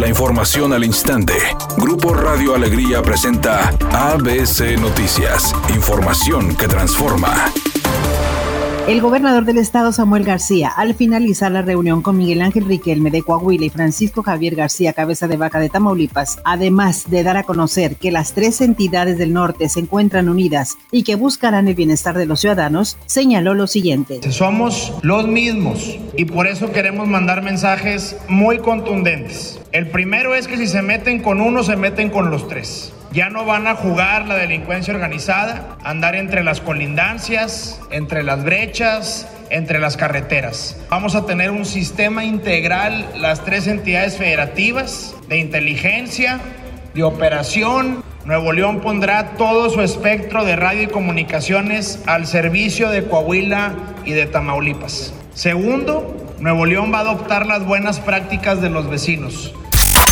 La información al instante. Grupo Radio Alegría presenta ABC Noticias. Información que transforma. El gobernador del estado, Samuel García, al finalizar la reunión con Miguel Ángel Riquelme de Coahuila y Francisco Javier García, cabeza de vaca de Tamaulipas, además de dar a conocer que las tres entidades del norte se encuentran unidas y que buscarán el bienestar de los ciudadanos, señaló lo siguiente. Somos los mismos y por eso queremos mandar mensajes muy contundentes. El primero es que si se meten con uno, se meten con los tres. Ya no van a jugar la delincuencia organizada, andar entre las colindancias, entre las brechas, entre las carreteras. Vamos a tener un sistema integral, las tres entidades federativas, de inteligencia, de operación. Nuevo León pondrá todo su espectro de radio y comunicaciones al servicio de Coahuila y de Tamaulipas. Segundo, Nuevo León va a adoptar las buenas prácticas de los vecinos.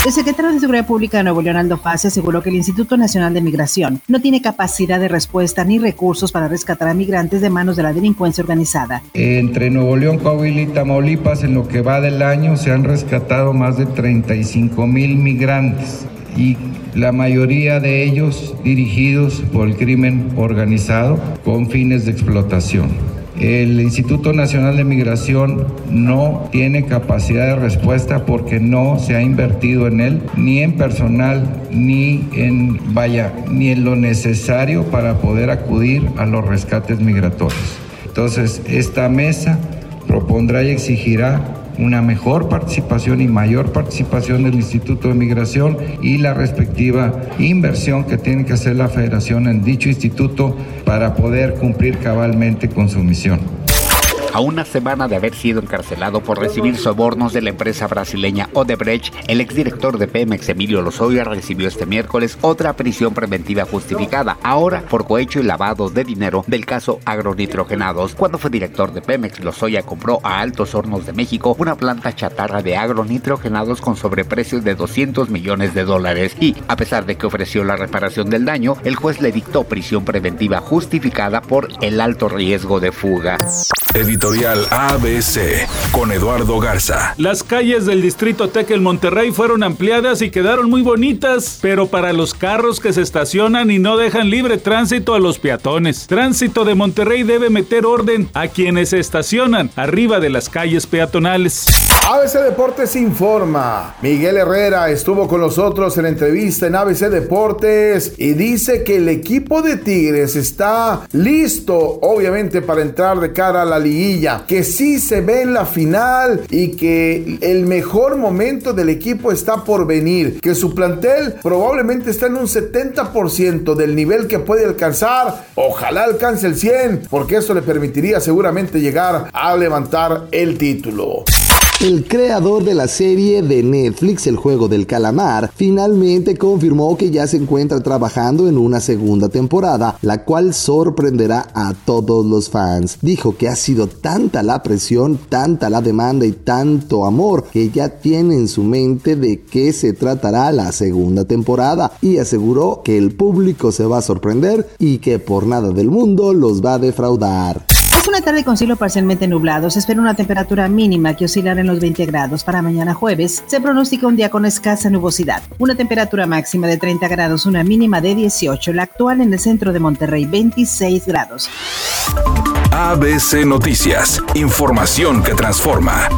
El secretario de Seguridad Pública de Nuevo León, Aldo Fase, aseguró que el Instituto Nacional de Migración no tiene capacidad de respuesta ni recursos para rescatar a migrantes de manos de la delincuencia organizada. Entre Nuevo León, Coahuila y Tamaulipas, en lo que va del año, se han rescatado más de 35 mil migrantes y la mayoría de ellos dirigidos por el crimen organizado con fines de explotación. El Instituto Nacional de Migración no tiene capacidad de respuesta porque no se ha invertido en él, ni en personal, ni en, vaya, ni en lo necesario para poder acudir a los rescates migratorios. Entonces, esta mesa propondrá y exigirá una mejor participación y mayor participación del Instituto de Migración y la respectiva inversión que tiene que hacer la Federación en dicho instituto para poder cumplir cabalmente con su misión. A una semana de haber sido encarcelado por recibir sobornos de la empresa brasileña Odebrecht, el exdirector de Pemex, Emilio Lozoya, recibió este miércoles otra prisión preventiva justificada, ahora por cohecho y lavado de dinero del caso agronitrogenados. Cuando fue director de Pemex, Lozoya compró a Altos Hornos de México una planta chatarra de agronitrogenados con sobreprecio de 200 millones de dólares y, a pesar de que ofreció la reparación del daño, el juez le dictó prisión preventiva justificada por el alto riesgo de fuga. Editorial ABC con Eduardo Garza. Las calles del distrito Tekel Monterrey fueron ampliadas y quedaron muy bonitas, pero para los carros que se estacionan y no dejan libre tránsito a los peatones. Tránsito de Monterrey debe meter orden a quienes se estacionan arriba de las calles peatonales. ABC Deportes informa. Miguel Herrera estuvo con nosotros en entrevista en ABC Deportes y dice que el equipo de Tigres está listo, obviamente, para entrar de cara a la liguilla, que sí se ve en la final y que el mejor momento del equipo está por venir, que su plantel probablemente está en un 70% del nivel que puede alcanzar, ojalá alcance el 100, porque eso le permitiría seguramente llegar a levantar el título. El creador de la serie de Netflix El juego del calamar finalmente confirmó que ya se encuentra trabajando en una segunda temporada, la cual sorprenderá a todos los fans. Dijo que ha sido tanta la presión, tanta la demanda y tanto amor que ya tiene en su mente de qué se tratará la segunda temporada y aseguró que el público se va a sorprender y que por nada del mundo los va a defraudar. Es una tarde con cielo parcialmente nublado. Se espera una temperatura mínima que oscilará en los 20 grados. Para mañana jueves se pronostica un día con escasa nubosidad. Una temperatura máxima de 30 grados, una mínima de 18. La actual en el centro de Monterrey, 26 grados. ABC Noticias. Información que transforma.